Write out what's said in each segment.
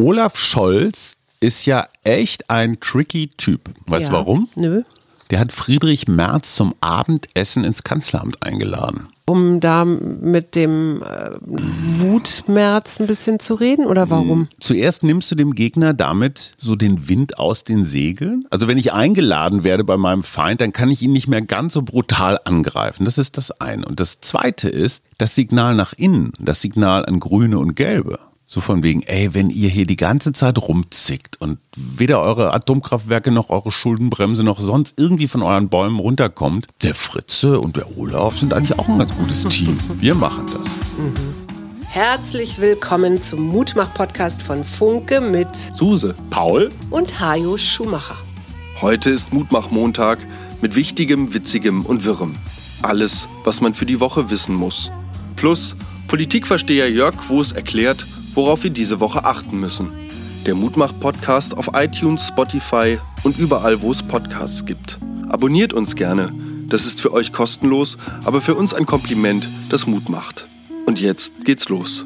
Olaf Scholz ist ja echt ein tricky Typ. Weißt ja. du warum? Nö. Der hat Friedrich Merz zum Abendessen ins Kanzleramt eingeladen. Um da mit dem äh, Wutmerz ein bisschen zu reden oder warum? Zuerst nimmst du dem Gegner damit so den Wind aus den Segeln. Also wenn ich eingeladen werde bei meinem Feind, dann kann ich ihn nicht mehr ganz so brutal angreifen. Das ist das eine. Und das zweite ist das Signal nach innen, das Signal an Grüne und Gelbe. So von wegen, ey, wenn ihr hier die ganze Zeit rumzickt und weder eure Atomkraftwerke noch eure Schuldenbremse noch sonst irgendwie von euren Bäumen runterkommt, der Fritze und der Olaf sind eigentlich auch ein ganz gutes Team. Wir machen das. Herzlich willkommen zum Mutmach-Podcast von Funke mit Suse, Paul? und Hajo Schumacher. heute ist Mutmach-Montag mit Wichtigem, Witzigem und Wirrem. Alles, was man für die Woche wissen muss. Plus Politikversteher Jörg Quos erklärt, worauf wir diese Woche achten müssen. Der Mutmach-Podcast auf iTunes, Spotify und überall, wo es Podcasts gibt. Abonniert uns gerne. Das ist für euch kostenlos, aber für uns ein Kompliment, das Mut macht. Und jetzt geht's los.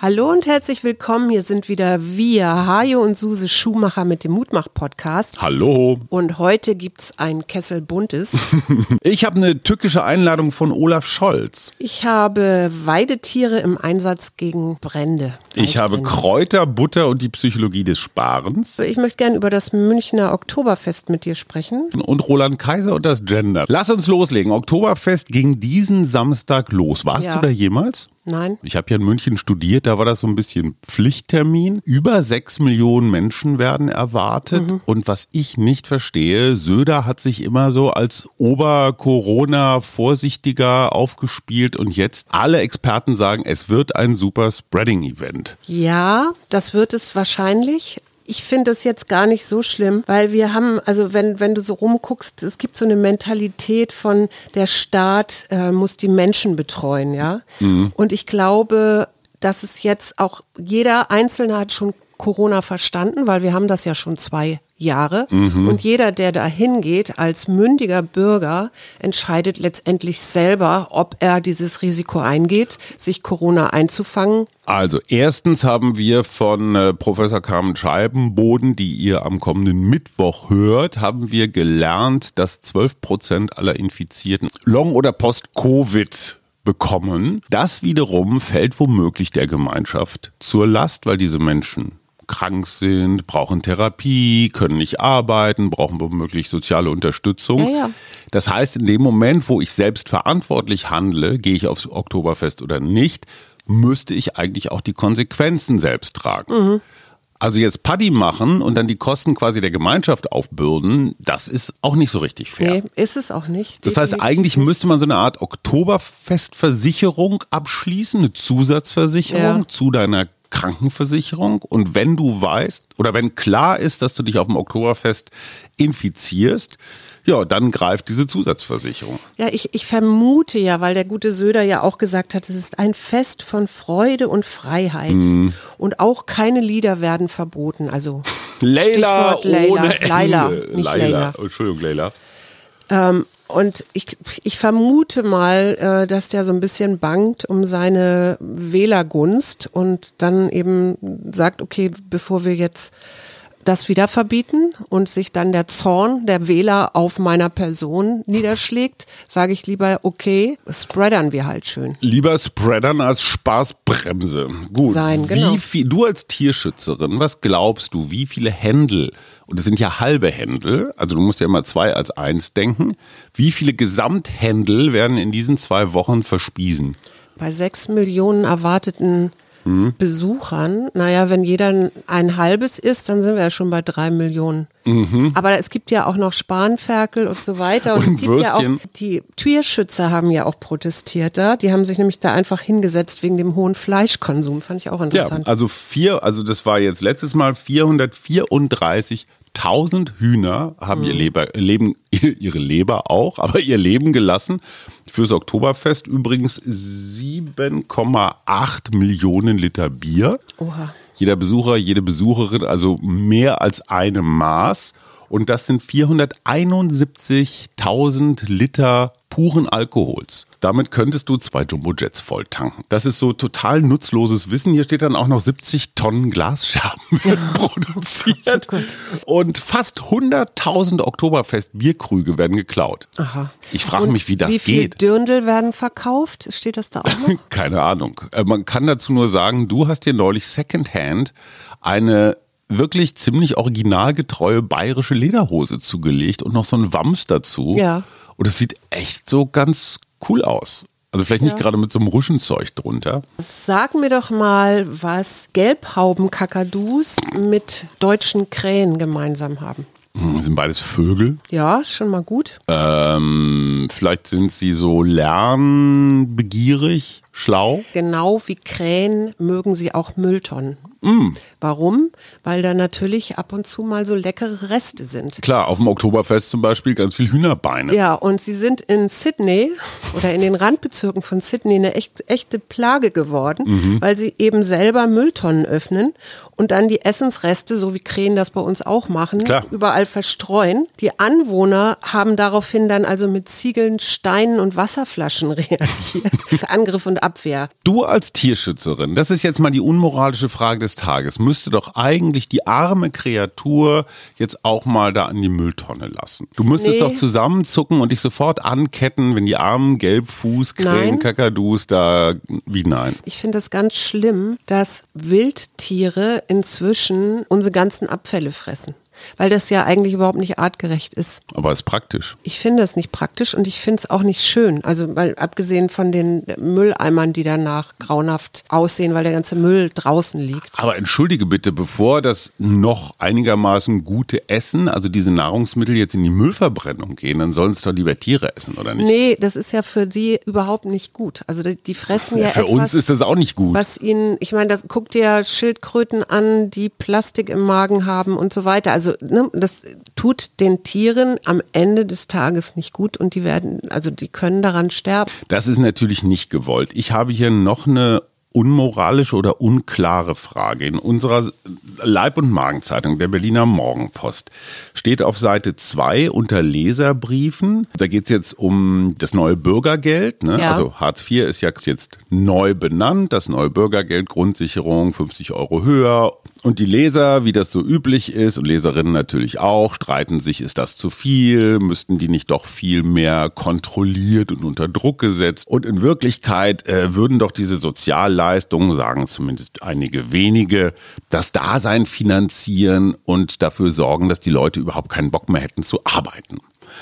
Hallo und herzlich willkommen. Hier sind wieder wir, Hajo und Suse Schumacher mit dem Mutmach-Podcast. Hallo. Und heute gibt's ein Kessel Buntes. Ich habe eine tückische Einladung von Olaf Scholz. Ich habe Weidetiere im Einsatz gegen Brände. Ich habe. Kräuter, Butter und die Psychologie des Sparens. Ich möchte gerne über das Münchner Oktoberfest mit dir sprechen. Und Roland Kaiser und das Gender. Lass uns loslegen. Oktoberfest ging diesen Samstag los. Warst Ja. du da jemals? Nein? Ich habe ja in München studiert, da war das so ein bisschen Pflichttermin. Über sechs Millionen Menschen werden erwartet. Und was ich nicht verstehe, Söder hat sich immer so als Ober-Corona-Vorsichtiger aufgespielt und jetzt alle Experten sagen, es wird ein super Spreading-Event. Ja, das wird es wahrscheinlich. Ich finde es jetzt gar nicht so schlimm, weil wir haben, also wenn, wenn du so rumguckst, es gibt so eine Mentalität von der Staat äh, muss die Menschen betreuen, ja. Und ich glaube, dass es jetzt auch jeder Einzelne hat schon Corona verstanden, weil wir haben das ja schon zwei Jahre. Und jeder, der da hingeht als mündiger Bürger, entscheidet letztendlich selber, ob er dieses Risiko eingeht, sich Corona einzufangen Also erstens haben wir von äh, Professor Carmen Scheibenboden, die ihr am kommenden Mittwoch hört, haben wir gelernt, dass 12 Prozent aller Infizierten Long- oder Post-Covid bekommen. Das wiederum fällt womöglich der Gemeinschaft zur Last, weil diese Menschen krank sind, brauchen Therapie, können nicht arbeiten, brauchen womöglich soziale Unterstützung. Ja, ja. Das heißt, in dem Moment, wo ich selbst verantwortlich handle, gehe ich aufs Oktoberfest oder nicht, müsste ich eigentlich auch die Konsequenzen selbst tragen. Mhm. Also jetzt Paddy machen und dann die Kosten quasi der Gemeinschaft aufbürden, das ist auch nicht so richtig fair. Nee, ist es auch nicht. Das heißt, eigentlich müsste man so eine Art Oktoberfestversicherung abschließen, eine Zusatzversicherung Ja. zu deiner Krankenversicherung. Und wenn du weißt oder wenn klar ist, dass du dich auf dem Oktoberfest infizierst, ja, dann greift diese Zusatzversicherung. Ja, ich, ich vermute ja, weil der gute Söder ja auch gesagt hat, es ist ein Fest von Freude und Freiheit. Mhm. Und auch keine Lieder werden verboten. Also Leila Leila. ohne Ende. Laila, nicht Leila. Entschuldigung, Leila. Und ich, ich vermute mal, äh, dass der so ein bisschen bangt um seine Wählergunst und dann eben sagt, okay, bevor wir jetzt das wieder verbieten und sich dann der Zorn der Wähler auf meiner Person niederschlägt, sage ich lieber, okay, spreadern wir halt schön. Lieber Spreadern als Spaßbremse. Gut. Sein, genau. Wie viel, du als Tierschützerin, was glaubst du, wie viele Händel, und es sind ja halbe Händel, also du musst ja immer zwei als eins denken, wie viele Gesamthändel werden in diesen zwei Wochen verspiesen? Bei sechs Millionen erwarteten Mhm. Besuchern, naja, wenn jeder ein halbes isst, dann sind wir ja schon bei drei Millionen. Aber es gibt ja auch noch Spanferkel und so weiter. Und, Mhm. Und es gibt ja auch, Würstchen. die Tierschützer haben ja auch protestiert da. Die haben sich nämlich da einfach hingesetzt wegen dem hohen Fleischkonsum. Fand ich auch Ja, interessant. also vier, also das war jetzt letztes Mal 434.000 Hühner haben ihr Leber, Leben, ihre Leber auch, aber ihr Leben gelassen. Fürs Oktoberfest übrigens 7,8 Millionen Liter Bier. Oha. Jeder Besucher, jede Besucherin, also mehr als eine Maß. Und das sind 471.000 Liter puren Alkohols. Damit könntest du zwei Jumbo-Jets voll tanken. Das ist so total nutzloses Wissen. Hier steht dann auch noch 70 Tonnen Glasscherben produziert. Und fast 100.000 Oktoberfest-Bierkrüge werden geklaut. Aha. Ich frage mich, wie das wie viel geht. Dirndl werden verkauft? Steht das da auch noch? Keine Ahnung. Äh, Man kann dazu nur sagen, du hast dir neulich Secondhand eine wirklich ziemlich originalgetreue bayerische Lederhose zugelegt und noch so ein Wams dazu. Ja. Und es sieht echt so ganz cool aus. Also vielleicht nicht Ja. gerade mit so einem Ruschenzeug drunter. Sag mir doch mal, was Gelbhaubenkakadus mit deutschen Krähen gemeinsam haben. Hm, Das sind beides Vögel. Ja, schon mal gut. Ähm, vielleicht sind sie so lernbegierig, schlau. Genau wie Krähen mögen sie auch Mülltonnen. Warum? Weil da natürlich ab und zu mal so leckere Reste sind. Klar, auf dem Oktoberfest zum Beispiel ganz viel Hühnerbeine. Ja, und sie sind in Sydney oder in den Randbezirken von Sydney eine echt, echte Plage geworden, weil sie eben selber Mülltonnen öffnen und dann die Essensreste, so wie Krähen das bei uns auch machen, Klar. überall verstreuen. Die Anwohner haben daraufhin dann also mit Ziegeln, Steinen und Wasserflaschen reagiert. Angriff und Abwehr. Du als Tierschützerin, das ist jetzt mal die unmoralische Frage des Tages, müsste doch eigentlich die arme Kreatur jetzt auch mal da an die Mülltonne lassen. Du müsstest Nee. doch zusammenzucken und dich sofort anketten, wenn die armen Gelbfußkrähen, Nein. Kakadus da, wie nein. Ich finde es ganz schlimm, dass Wildtiere inzwischen unsere ganzen Abfälle fressen. Weil das ja eigentlich überhaupt nicht artgerecht ist. Aber ist praktisch. Ich finde es nicht praktisch und ich finde es auch nicht schön. Also, weil abgesehen von den Mülleimern, die danach grauenhaft aussehen, weil der ganze Müll draußen liegt. Aber entschuldige bitte, bevor das noch einigermaßen gute Essen, also diese Nahrungsmittel jetzt in die Müllverbrennung gehen, dann sollen es doch lieber Tiere essen, oder nicht? Nee, das ist ja für die überhaupt nicht gut. Also, die, die fressen ja, Für etwas, uns ist das auch nicht gut. was ihnen, ich meine, das guckt dir Schildkröten an, die Plastik im Magen haben und so weiter. Also, ne, das tut den Tieren am Ende des Tages nicht gut und die werden, also die können daran sterben. Das ist natürlich nicht gewollt. Ich habe hier noch eine unmoralische oder unklare Frage. In unserer Leib- und Magenzeitung, der Berliner Morgenpost, steht auf Seite 2 unter Leserbriefen, da geht es jetzt um das neue Bürgergeld. Ne? Ja. Also Hartz IV ist ja jetzt neu benannt, das neue Bürgergeld, Grundsicherung 50 Euro höher. Und die Leser, wie das so üblich ist, und Leserinnen natürlich auch, streiten sich, ist das zu viel? Müssten die nicht doch viel mehr kontrolliert und unter Druck gesetzt? Und in Wirklichkeit äh, würden doch diese Sozialleistungen, sagen zumindest einige wenige, das Dasein finanzieren und dafür sorgen, dass die Leute überhaupt keinen Bock mehr hätten zu arbeiten.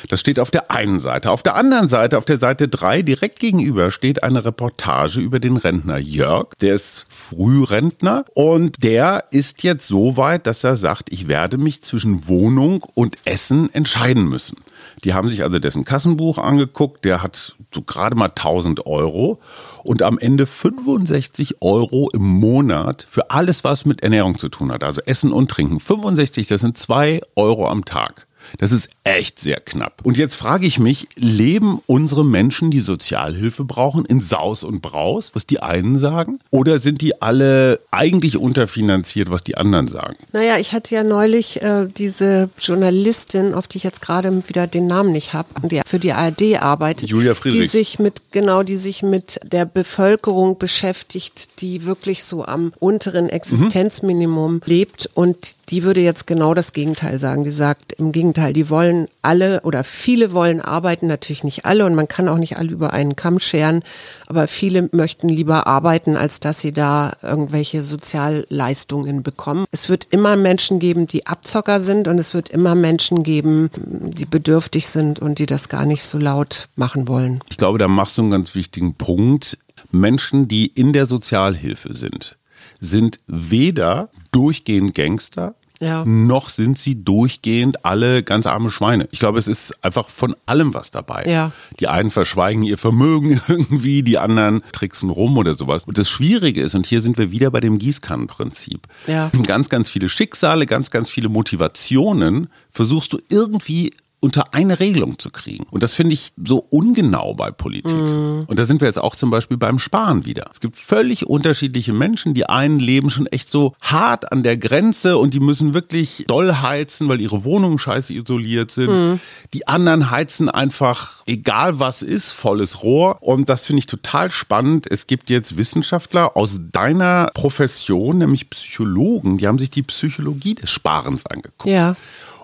Das steht auf der einen Seite. Auf der anderen Seite, auf der Seite 3, direkt gegenüber, steht eine Reportage über den Rentner Jörg. Der ist Frührentner und der ist jetzt so weit, dass er sagt, ich werde mich zwischen Wohnung und Essen entscheiden müssen. Die haben sich also dessen Kassenbuch angeguckt. Der hat so gerade mal 1000 Euro und am Ende 65 Euro im Monat für alles, was mit Ernährung zu tun hat. Also Essen und Trinken. 65, das sind 2 Euro am Tag. Das ist echt sehr knapp. Und jetzt frage ich mich, leben unsere Menschen, die Sozialhilfe brauchen, in Saus und Braus, was die einen sagen? Oder sind die alle eigentlich unterfinanziert, was die anderen sagen? Naja, ich hatte ja neulich äh, diese Journalistin, auf die ich jetzt gerade wieder den Namen nicht habe, die für die ARD arbeitet, Julia die Friedrichs. sich mit genau, die sich mit der Bevölkerung beschäftigt, die wirklich so am unteren Existenzminimum lebt und die würde jetzt genau das Gegenteil sagen. Die sagt im Gegenteil, die wollen alle oder viele wollen arbeiten, natürlich nicht alle und man kann auch nicht alle über einen Kamm scheren, aber viele möchten lieber arbeiten, als dass sie da irgendwelche Sozialleistungen bekommen. Es wird immer Menschen geben, die Abzocker sind und es wird immer Menschen geben, die bedürftig sind und die das gar nicht so laut machen wollen. Ich glaube, da machst du einen ganz wichtigen Punkt. Menschen, die in der Sozialhilfe sind, sind weder durchgehend Gangster, Ja. noch sind sie durchgehend alle ganz arme Schweine. Ich glaube, es ist einfach von allem was dabei. Ja. Die einen verschweigen ihr Vermögen irgendwie, die anderen tricksen rum oder sowas. Und das Schwierige ist, und hier sind wir wieder bei dem Gießkannenprinzip. Ja. Ganz, ganz viele Schicksale, ganz, ganz viele Motivationen versuchst du irgendwie unter eine Regelung zu kriegen. Und das finde ich so ungenau bei Politik. Mm. Und da sind wir jetzt auch zum Beispiel beim Sparen wieder. Es gibt völlig unterschiedliche Menschen. Die einen leben schon echt so hart an der Grenze und die müssen wirklich doll heizen, weil ihre Wohnungen scheiße isoliert sind. Mm. Die anderen heizen einfach, egal was ist, volles Rohr. Und das finde ich total spannend. Es gibt jetzt Wissenschaftler aus deiner Profession, nämlich Psychologen, die haben sich die Psychologie des Sparens angeguckt. Ja.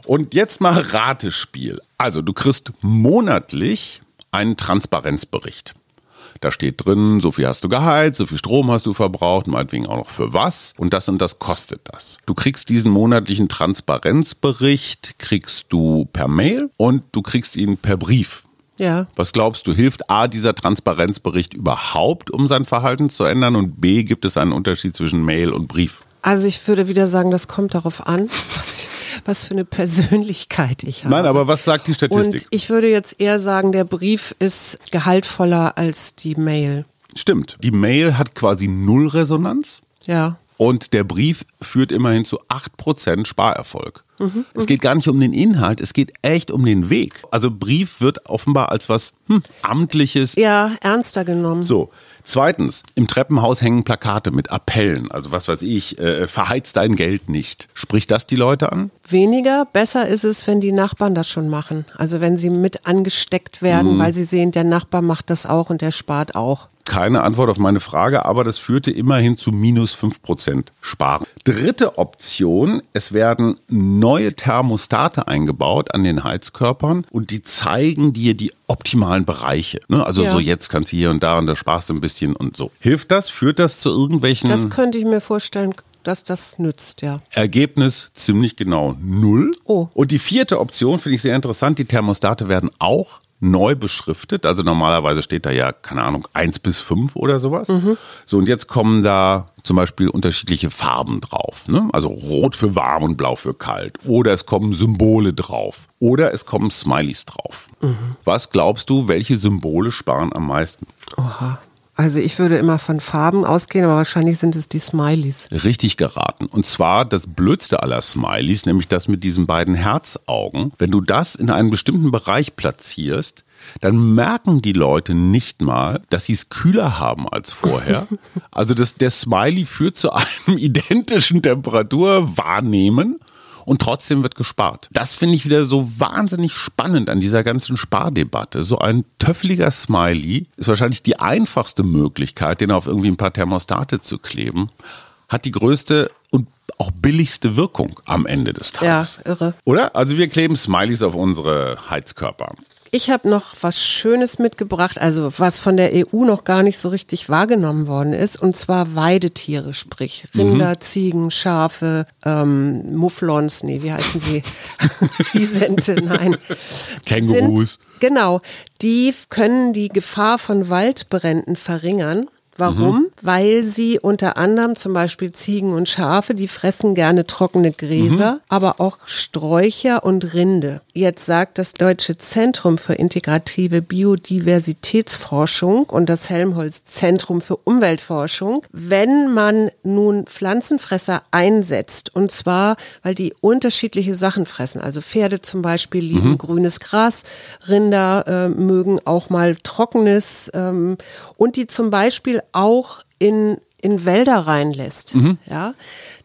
Und jetzt mal Ratespiel. Also du kriegst monatlich einen Transparenzbericht. Da steht drin, so viel hast du geheizt, so viel Strom hast du verbraucht, meinetwegen auch noch für was und das und das kostet das. Du kriegst diesen monatlichen Transparenzbericht, kriegst du per Mail und du kriegst ihn per Brief. Ja. Was glaubst du, hilft A, dieser Transparenzbericht überhaupt, um sein Verhalten zu ändern und B, gibt es einen Unterschied zwischen Mail und Brief? Also ich würde wieder sagen, das kommt darauf an, was, was für eine Persönlichkeit ich habe. Nein, aber was sagt die Statistik? Und ich würde jetzt eher sagen, der Brief ist gehaltvoller als die Mail. Stimmt. Die Mail hat quasi null Resonanz. Ja. Und der Brief führt immerhin zu 8% Sparerfolg. Mhm, es geht gar nicht um den Inhalt, es geht echt um den Weg. Also Brief wird offenbar als was hm, Amtliches. Ja, ernster genommen. So. Zweitens, im Treppenhaus hängen Plakate mit Appellen. Also was weiß ich, äh, verheiz dein Geld nicht. Spricht das die Leute an? Weniger. Besser ist es, wenn die Nachbarn das schon machen. Also wenn sie mit angesteckt werden, mhm. weil sie sehen, der Nachbar macht das auch und der spart auch keine Antwort auf meine Frage, aber das führte immerhin zu minus 5% Sparen. Dritte Option, es werden neue Thermostate eingebaut an den Heizkörpern und die zeigen dir die optimalen Bereiche. Ne? Also ja. so jetzt kannst du hier und da und da sparst du ein bisschen und so. Hilft das? Führt das zu irgendwelchen... Das könnte ich mir vorstellen, dass das nützt, ja. Ergebnis ziemlich genau null. Oh. Und die vierte Option finde ich sehr interessant. Die Thermostate werden auch neu beschriftet. Also normalerweise steht da ja, keine Ahnung, 1 bis 5 oder sowas. Mhm. So, und jetzt kommen da zum Beispiel unterschiedliche Farben drauf. Ne? Also rot für warm und blau für kalt. Oder es kommen Symbole drauf. Oder es kommen Smileys drauf. Mhm. Was glaubst du, welche Symbole sparen am meisten? Oha. Also ich würde immer von Farben ausgehen, aber wahrscheinlich sind es die Smileys. Richtig geraten. Und zwar das blödste aller Smileys, nämlich das mit diesen beiden Herzaugen. Wenn du das in einen bestimmten Bereich platzierst, dann merken die Leute nicht mal, dass sie es kühler haben als vorher. Also das, der Smiley führt zu einem identischen Temperaturwahrnehmen und trotzdem wird gespart. Das finde ich wieder so wahnsinnig spannend an dieser ganzen Spardebatte. So ein töffeliger Smiley ist wahrscheinlich die einfachste Möglichkeit, den auf irgendwie ein paar Thermostate zu kleben, hat die größte und auch billigste Wirkung am Ende des Tages. Ja, irre. Oder? Also wir kleben Smileys auf unsere Heizkörper. Ich habe noch was Schönes mitgebracht, also was von der EU noch gar nicht so richtig wahrgenommen worden ist, und zwar Weidetiere, sprich Rinder, mhm. Ziegen, Schafe, ähm, Mufflons, nee, wie heißen sie? Wiesente, nein. Kängurus. Sind, genau, die können die Gefahr von Waldbränden verringern Warum? Mhm. Weil sie unter anderem zum Beispiel Ziegen und Schafe, die fressen gerne trockene Gräser, mhm. aber auch Sträucher und Rinde. Jetzt sagt das Deutsche Zentrum für integrative Biodiversitätsforschung und das Helmholtz Zentrum für Umweltforschung, wenn man nun Pflanzenfresser einsetzt, und zwar, weil die unterschiedliche Sachen fressen, also Pferde zum Beispiel lieben mhm. grünes Gras, Rinder äh, mögen auch mal trockenes ähm, und die zum Beispiel auch in, in Wälder reinlässt, mhm. ja,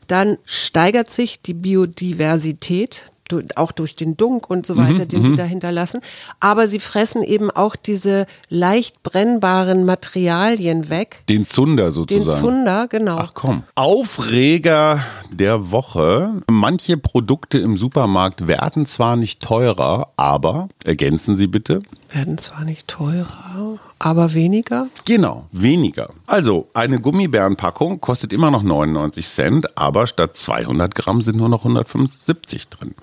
dann steigert sich die Biodiversität auch durch den Dunk und so weiter, mhm, den sie mhm. da hinterlassen. Aber sie fressen eben auch diese leicht brennbaren Materialien weg. Den Zunder sozusagen. Den Zunder, genau. Ach komm. Aufreger der Woche. Manche Produkte im Supermarkt werden zwar nicht teurer, aber, ergänzen Sie bitte. Werden zwar nicht teurer, aber weniger? Genau, weniger. Also, eine Gummibärenpackung kostet immer noch 99 Cent, aber statt 200 Gramm sind nur noch 175 drin.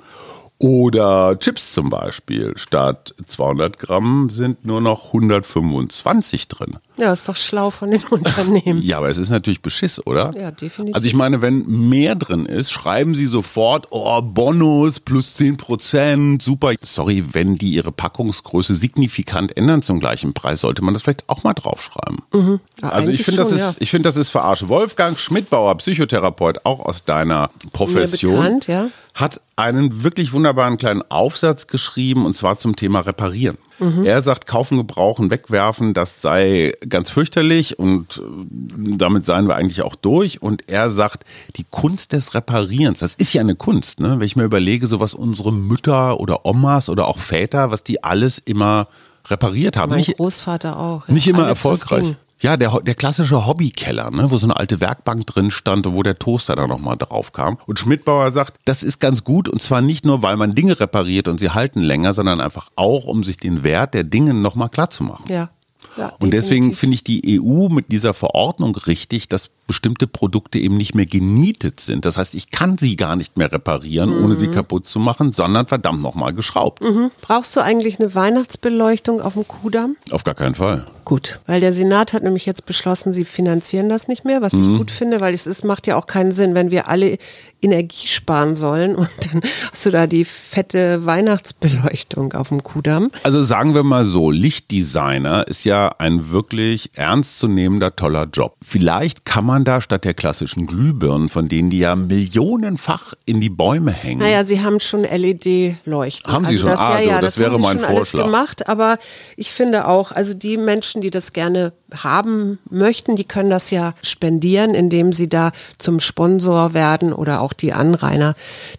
Oder Chips zum Beispiel. Statt 200 Gramm sind nur noch 125 drin. Ja, ist doch schlau von den Unternehmen. ja, aber es ist natürlich Beschiss, oder? Ja, definitiv. Also ich meine, wenn mehr drin ist, schreiben sie sofort, oh, Bonus plus 10 Prozent, super. Sorry, wenn die ihre Packungsgröße signifikant ändern zum gleichen Preis, sollte man das vielleicht auch mal draufschreiben. Mhm. Ja, also ich finde, das, ist, ja. ich find, das ist verarsche. Wolfgang Schmidbauer, Psychotherapeut, auch aus deiner Profession. Mir bekannt, ja hat einen wirklich wunderbaren kleinen Aufsatz geschrieben und zwar zum Thema Reparieren. Mhm. Er sagt, kaufen, gebrauchen, wegwerfen, das sei ganz fürchterlich und äh, damit seien wir eigentlich auch durch. Und er sagt, die Kunst des Reparierens, das ist ja eine Kunst, ne? wenn ich mir überlege, so was unsere Mütter oder Omas oder auch Väter, was die alles immer repariert haben. Mein nicht, Großvater auch. Nicht immer Alles, erfolgreich. Ja, der, der klassische Hobbykeller, ne, wo so eine alte Werkbank drin stand und wo der Toaster dann nochmal drauf kam. Und Schmidtbauer sagt, das ist ganz gut und zwar nicht nur, weil man Dinge repariert und sie halten länger, sondern einfach auch, um sich den Wert der Dinge nochmal klar zu machen. Ja. ja und deswegen finde ich die EU mit dieser Verordnung richtig, dass bestimmte Produkte eben nicht mehr genietet sind. Das heißt, ich kann sie gar nicht mehr reparieren, mhm. ohne sie kaputt zu machen, sondern verdammt nochmal geschraubt. Mhm. Brauchst du eigentlich eine Weihnachtsbeleuchtung auf dem Kudamm? Auf gar keinen Fall. Gut, weil der Senat hat nämlich jetzt beschlossen, sie finanzieren das nicht mehr, was ich mhm. gut finde, weil es ist, macht ja auch keinen Sinn, wenn wir alle Energie sparen sollen und dann hast du da die fette Weihnachtsbeleuchtung auf dem Kudamm. Also sagen wir mal so, Lichtdesigner ist ja ein wirklich ernstzunehmender toller Job. Vielleicht kann man da statt der klassischen Glühbirnen, von denen die ja millionenfach in die Bäume hängen. Naja, sie haben schon LED-Leuchten. Haben sie also schon? Das, ah, ja, ja, das, das wäre mein Vorschlag. Alles gemacht, aber ich finde auch, also die Menschen Menschen, die das gerne haben möchten, die können das ja spendieren, indem sie da zum Sponsor werden oder auch die Anrainer,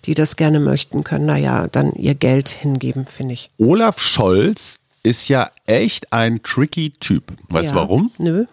die das gerne möchten, können da ja dann ihr Geld hingeben, finde ich. Olaf Scholz ist ja echt ein tricky Typ. Weißt du ja, warum? Nö.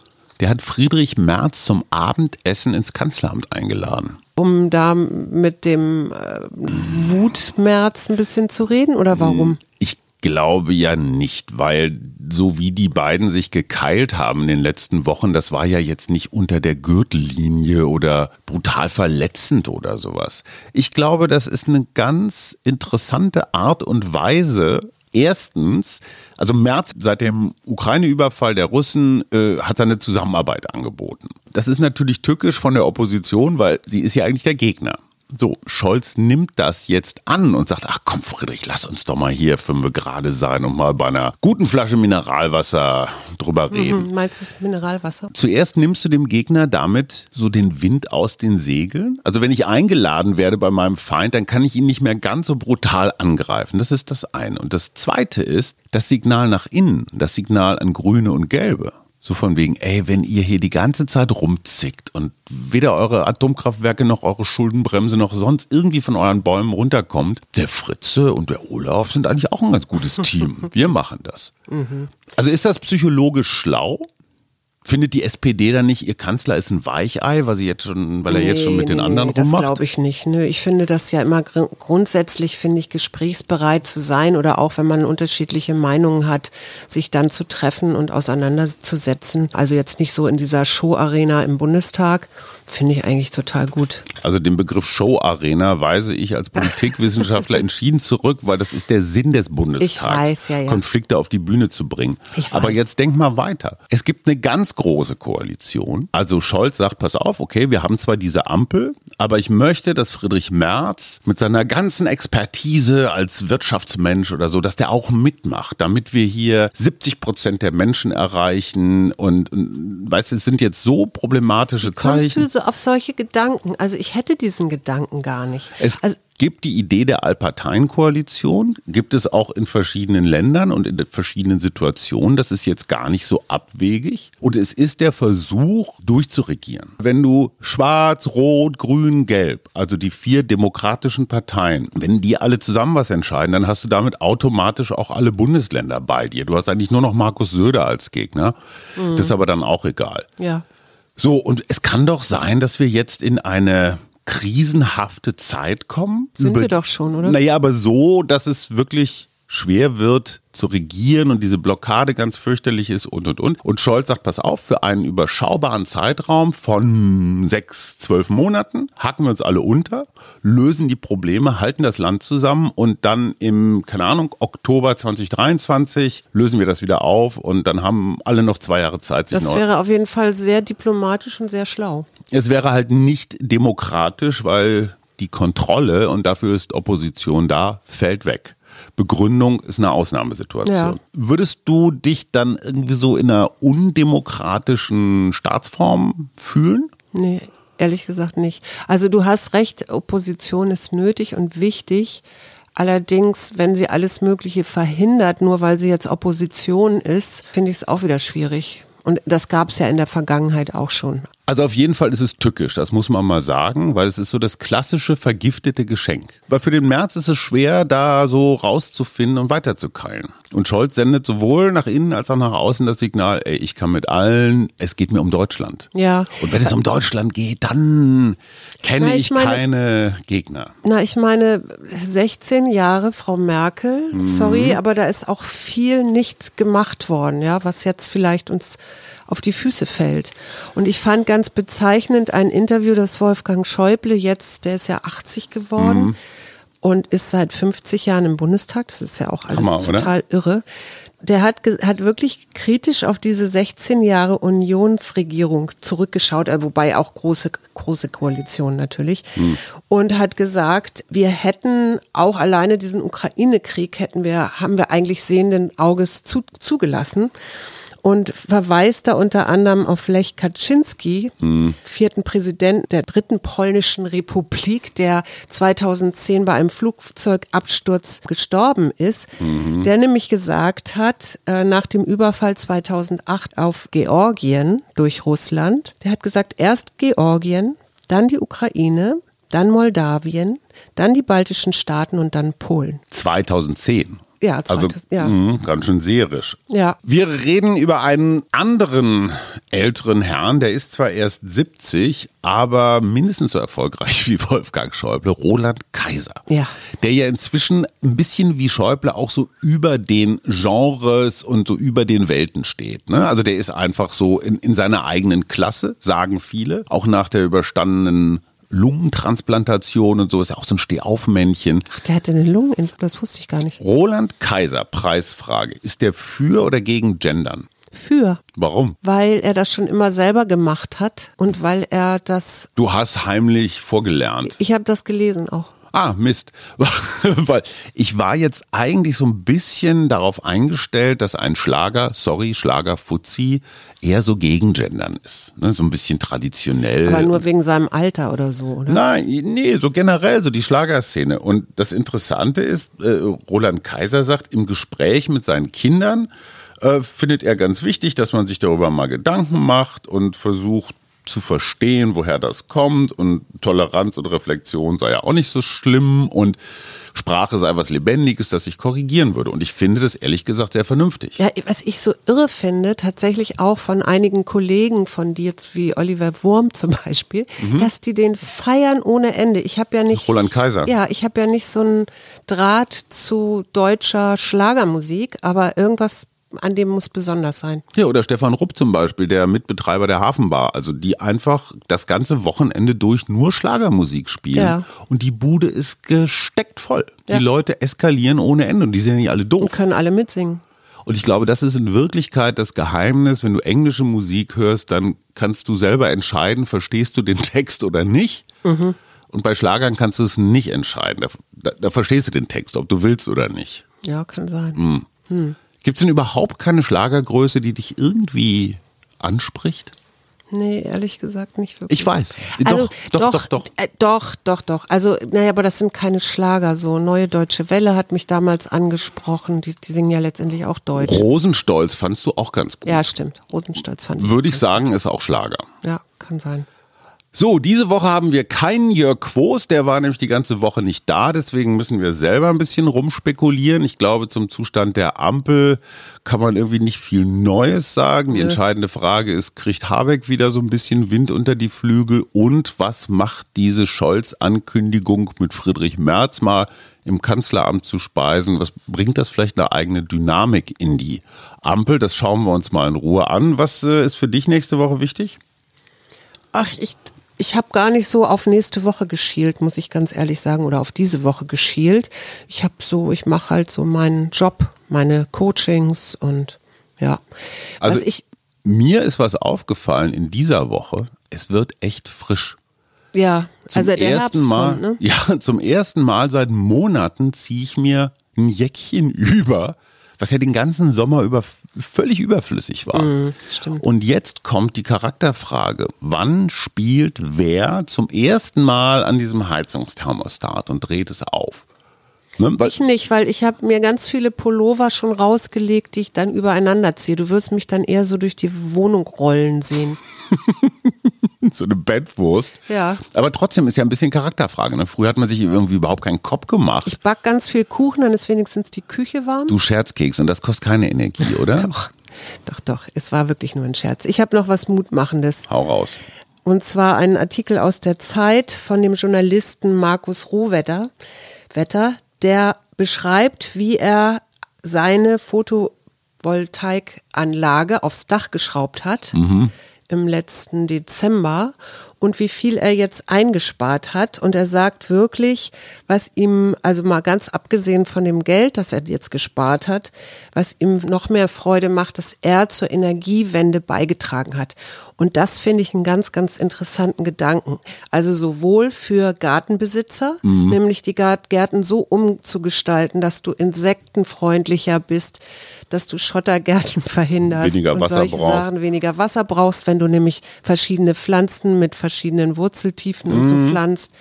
Der hat Friedrich Merz zum Abendessen ins Kanzleramt eingeladen. Um da mit dem äh, Wutmerz ein bisschen zu reden oder warum? Ich glaube ja nicht, weil so wie die beiden sich gekeilt haben in den letzten Wochen, das war ja jetzt nicht unter der Gürtellinie oder brutal verletzend oder sowas. Ich glaube, das ist eine ganz interessante Art und Weise, Erstens, also März seit dem Ukraine-Überfall der Russen äh, hat seine Zusammenarbeit angeboten. Das ist natürlich tückisch von der Opposition, weil sie ist ja eigentlich der Gegner. So, Scholz nimmt das jetzt an und sagt, ach komm Friedrich, lass uns doch mal hier fünf gerade sein und mal bei einer guten Flasche Mineralwasser drüber mhm, reden. Mhm, meinst du das Mineralwasser? Zuerst nimmst du dem Gegner damit so den Wind aus den Segeln. Also wenn ich eingeladen werde bei meinem Feind, dann kann ich ihn nicht mehr ganz so brutal angreifen. Das ist das eine. Und das zweite ist das Signal nach innen, das Signal an Grüne und Gelbe. So von wegen, ey, wenn ihr hier die ganze Zeit rumzickt und weder eure Atomkraftwerke noch eure Schuldenbremse noch sonst irgendwie von euren Bäumen runterkommt, der Fritze und der Olaf sind eigentlich auch ein ganz gutes Team. Wir machen das. Mhm. Also ist das psychologisch schlau? Findet die SPD dann nicht, ihr Kanzler ist ein Weichei, weil, sie jetzt schon, weil er nee, jetzt schon mit nee, den anderen nee, rummacht? Das glaube ich nicht. Nö, ich finde das ja immer gr grundsätzlich, finde ich, gesprächsbereit zu sein oder auch, wenn man unterschiedliche Meinungen hat, sich dann zu treffen und auseinanderzusetzen. Also jetzt nicht so in dieser Show-Arena im Bundestag, Finde ich eigentlich total gut. Also den Begriff Show-Arena weise ich als Politikwissenschaftler entschieden zurück, weil das ist der Sinn des Bundestags, ich weiß, ja, ja. Konflikte auf die Bühne zu bringen. Aber jetzt denk mal weiter. Es gibt eine ganz große Koalition. Also Scholz sagt, pass auf, okay, wir haben zwar diese Ampel, aber ich möchte, dass Friedrich Merz mit seiner ganzen Expertise als Wirtschaftsmensch oder so, dass der auch mitmacht, damit wir hier 70 Prozent der Menschen erreichen und, und weißt du, es sind jetzt so problematische Zeichen so auf solche Gedanken. Also ich hätte diesen Gedanken gar nicht. Es also, gibt die Idee der Allparteienkoalition, gibt es auch in verschiedenen Ländern und in verschiedenen Situationen. Das ist jetzt gar nicht so abwegig. Und es ist der Versuch, durchzuregieren. Wenn du schwarz, rot, grün, gelb, also die vier demokratischen Parteien, wenn die alle zusammen was entscheiden, dann hast du damit automatisch auch alle Bundesländer bei dir. Du hast eigentlich nur noch Markus Söder als Gegner. Mhm. Das ist aber dann auch egal. Ja. So, und es kann doch sein, dass wir jetzt in eine krisenhafte Zeit kommen. Sind Über, wir doch schon, oder? Naja, aber so, dass es wirklich schwer wird zu regieren und diese Blockade ganz fürchterlich ist und und und. Und Scholz sagt, pass auf, für einen überschaubaren Zeitraum von sechs, zwölf Monaten hacken wir uns alle unter, lösen die Probleme, halten das Land zusammen und dann im, keine Ahnung, Oktober 2023 lösen wir das wieder auf und dann haben alle noch zwei Jahre Zeit. Sich das wäre auf jeden Fall sehr diplomatisch und sehr schlau. Es wäre halt nicht demokratisch, weil die Kontrolle, und dafür ist Opposition da, fällt weg. Begründung ist eine Ausnahmesituation. Ja. Würdest du dich dann irgendwie so in einer undemokratischen Staatsform fühlen? Nee. ehrlich gesagt nicht. Also du hast recht, Opposition ist nötig und wichtig. Allerdings, wenn sie alles Mögliche verhindert, nur weil sie jetzt Opposition ist, finde ich es auch wieder schwierig. Und das gab es ja in der Vergangenheit auch schon. Also auf jeden Fall ist es tückisch, das muss man mal sagen, weil es ist so das klassische vergiftete Geschenk. Weil für den März ist es schwer, da so rauszufinden und weiterzukeilen. Und Scholz sendet sowohl nach innen als auch nach außen das Signal, ey, ich kann mit allen, es geht mir um Deutschland. Ja. Und wenn es um Deutschland geht, dann kenne Na, ich, ich meine- keine Gegner. Na, ich meine, 16 Jahre Frau Merkel, sorry, aber da ist auch viel nicht gemacht worden, ja, was jetzt vielleicht uns auf die Füße fällt. Und ich fand ganz bezeichnend ein Interview, das Wolfgang Schäuble jetzt, der ist ja 80 geworden und ist seit 50 Jahren im Bundestag. Das ist ja auch alles Hammer, oder? total irre. Der hat, hat wirklich kritisch auf diese 16 Jahre Unionsregierung zurückgeschaut, äh, wobei auch große, große Koalition natürlich, und hat gesagt, wir hätten auch alleine diesen Ukraine-Krieg hätten wir, haben wir eigentlich sehenden Auges zu, zugelassen und verweist da unter anderem auf Lech Kaczynski, vierten Präsident der dritten polnischen Republik, der 2010 bei einem Flugzeugabsturz gestorben ist, der nämlich gesagt hat, äh, nach dem Überfall 2008 auf Georgien durch Russland, der hat gesagt, erst Georgien, dann die Ukraine, dann Moldawien, dann die baltischen Staaten und dann Polen. 2010. Ja, also 2000, ja. mh, ganz schön serisch. Ja. Wir reden über einen anderen älteren Herrn, der ist zwar erst 70, aber mindestens so erfolgreich wie Wolfgang Schäuble, Roland Kaiser. Ja. Der ja inzwischen ein bisschen wie Schäuble auch so über den Genres und so über den Welten steht. Ne? Also der ist einfach so in, in seiner eigenen Klasse, sagen viele, auch nach der überstandenen Lungentransplantation und so ist auch so ein Stehaufmännchen. Ach, der hatte eine Lungen, das wusste ich gar nicht. Roland Kaiser, Preisfrage. Ist der für oder gegen Gendern? Für. Warum? Weil er das schon immer selber gemacht hat und weil er das. Du hast heimlich vorgelernt. Ich habe das gelesen auch. Ah, Mist. Weil ich war jetzt eigentlich so ein bisschen darauf eingestellt, dass ein Schlager, sorry, Schlager Fuzzi, eher so gegen Gendern ist. Ne? So ein bisschen traditionell. Aber nur wegen seinem Alter oder so, oder? Nein, nee, so generell, so die Schlagerszene. Und das Interessante ist, äh, Roland Kaiser sagt, im Gespräch mit seinen Kindern äh, findet er ganz wichtig, dass man sich darüber mal Gedanken macht und versucht zu verstehen, woher das kommt. Und Toleranz und Reflexion sei ja auch nicht so schlimm. Und Sprache sei was Lebendiges, das ich korrigieren würde. Und ich finde das ehrlich gesagt sehr vernünftig. Ja, was ich so irre finde, tatsächlich auch von einigen Kollegen von dir, wie Oliver Wurm zum Beispiel, dass die den feiern ohne Ende. Ich habe ja nicht. Mhm. Roland Kaiser. Ja, ich habe ja nicht so einen Draht zu deutscher Schlagermusik, aber irgendwas an dem muss besonders sein. Ja, oder Stefan Rupp zum Beispiel, der Mitbetreiber der Hafenbar. Also die einfach das ganze Wochenende durch nur Schlagermusik spielen. Ja. Und die Bude ist gesteckt voll. Ja. Die Leute eskalieren ohne Ende und die sind ja nicht alle doof. Und können alle mitsingen. Und ich glaube, das ist in Wirklichkeit das Geheimnis. Wenn du englische Musik hörst, dann kannst du selber entscheiden, verstehst du den Text oder nicht. Mhm. Und bei Schlagern kannst du es nicht entscheiden. Da, da, da verstehst du den Text, ob du willst oder nicht. Ja, kann sein. Gibt es denn überhaupt keine Schlagergröße, die dich irgendwie anspricht? Nee, ehrlich gesagt nicht wirklich. Ich weiß. Also, doch, doch, doch, doch. Äh, doch, doch, doch. Also, naja, aber das sind keine Schlager. So, Neue Deutsche Welle hat mich damals angesprochen. Die, die singen ja letztendlich auch Deutsch. Rosenstolz fandst du auch ganz gut. Ja, stimmt. Rosenstolz fand ich. Würde ich sagen, ist auch Schlager. Ja, kann sein. So, diese Woche haben wir keinen Jörg Quos, der war nämlich die ganze Woche nicht da, deswegen müssen wir selber ein bisschen rumspekulieren. Ich glaube, zum Zustand der Ampel kann man irgendwie nicht viel Neues sagen. Die entscheidende Frage ist, kriegt Habeck wieder so ein bisschen Wind unter die Flügel und was macht diese Scholz-Ankündigung mit Friedrich Merz mal im Kanzleramt zu speisen? Was bringt das vielleicht eine eigene Dynamik in die Ampel? Das schauen wir uns mal in Ruhe an. Was äh, ist für dich nächste Woche wichtig? Ach, ich, ich habe gar nicht so auf nächste Woche geschielt, muss ich ganz ehrlich sagen, oder auf diese Woche geschielt. Ich habe so, ich mache halt so meinen Job, meine Coachings und ja. Also Was ich, mir ist was aufgefallen in dieser Woche. Es wird echt frisch. ja, Zum also der ersten Herbst Mal, kommt, ne? ja, zum ersten Mal seit Monaten ziehe ich mir ein Jäckchen über, was ja den ganzen Sommer über völlig überflüssig war. Mhm, stimmt. Und jetzt kommt die Charakterfrage. Wann spielt wer zum ersten Mal an diesem Heizungsthermostat und dreht es auf? Ne? Ich nicht, weil ich habe mir ganz viele Pullover schon rausgelegt, die ich dann übereinander ziehe. Du wirst mich dann eher so durch die Wohnung rollen sehen. so eine Bettwurst. Ja. Aber trotzdem ist ja ein bisschen Charakterfrage. Ne? Früher hat man sich irgendwie überhaupt keinen Kopf gemacht. Ich back ganz viel Kuchen, dann ist wenigstens die Küche warm. du Scherzkeks und das kostet keine Energie, oder? Doch, doch, doch. Es war wirklich nur ein Scherz. Ich habe noch was Mutmachendes. Hau raus. Und zwar einen Artikel aus der Zeit von dem Journalisten Markus Rohwetter, Wetter, der beschreibt, wie er seine Photovoltaikanlage aufs Dach geschraubt hat im letzten Dezember und wie viel er jetzt eingespart hat. Und er sagt wirklich, was ihm, also mal ganz abgesehen von dem Geld, das er jetzt gespart hat, was ihm noch mehr Freude macht, dass er zur Energiewende beigetragen hat. Und das finde ich einen ganz, ganz interessanten Gedanken. Also sowohl für Gartenbesitzer, nämlich die Gärten so umzugestalten, dass du insektenfreundlicher bist, dass du Schottergärten verhinderst Weniger und Wasser solche brauchst. Sachen weniger Wasser brauchst, wenn du nämlich verschiedene Pflanzen mit verschiedenen Wurzeltiefen und Mhm. so pflanzt.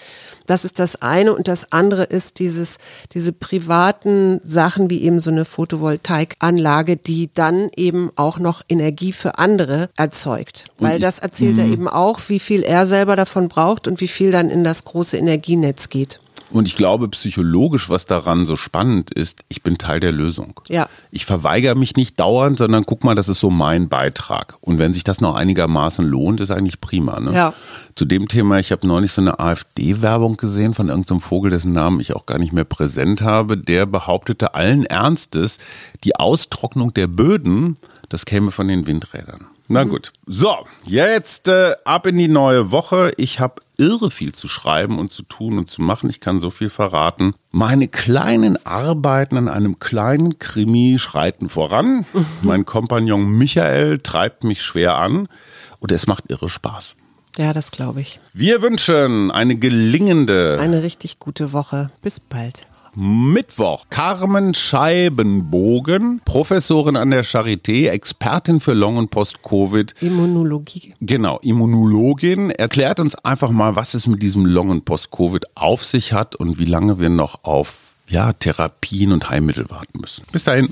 Das ist das eine und das andere ist dieses, diese privaten Sachen wie eben so eine Photovoltaikanlage, die dann eben auch noch Energie für andere erzeugt. Weil ich- das erzählt Mhm. er eben auch, wie viel er selber davon braucht und wie viel dann in das große Energienetz geht. Und ich glaube, psychologisch, was daran so spannend ist, ich bin Teil der Lösung. Ja. Ich verweigere mich nicht dauernd, sondern guck mal, das ist so mein Beitrag. Und wenn sich das noch einigermaßen lohnt, ist eigentlich prima. Ne? Ja. Zu dem Thema, ich habe neulich so eine AfD-Werbung gesehen von irgendeinem Vogel, dessen Namen ich auch gar nicht mehr präsent habe. Der behauptete allen Ernstes, die Austrocknung der Böden, das käme von den Windrädern. Na gut. So, jetzt äh, ab in die neue Woche. Ich habe irre viel zu schreiben und zu tun und zu machen. Ich kann so viel verraten. Meine kleinen Arbeiten an einem kleinen Krimi schreiten voran. Mein Kompagnon Michael treibt mich schwer an und es macht irre Spaß. Ja, das glaube ich. Wir wünschen eine gelingende Eine richtig gute Woche. Bis bald. Mittwoch. Carmen Scheibenbogen, Professorin an der Charité, Expertin für Long- und Post-Covid. Immunologie. Genau, Immunologin erklärt uns einfach mal, was es mit diesem Long- und Post-Covid auf sich hat und wie lange wir noch auf ja, Therapien und Heilmittel warten müssen. Bis dahin.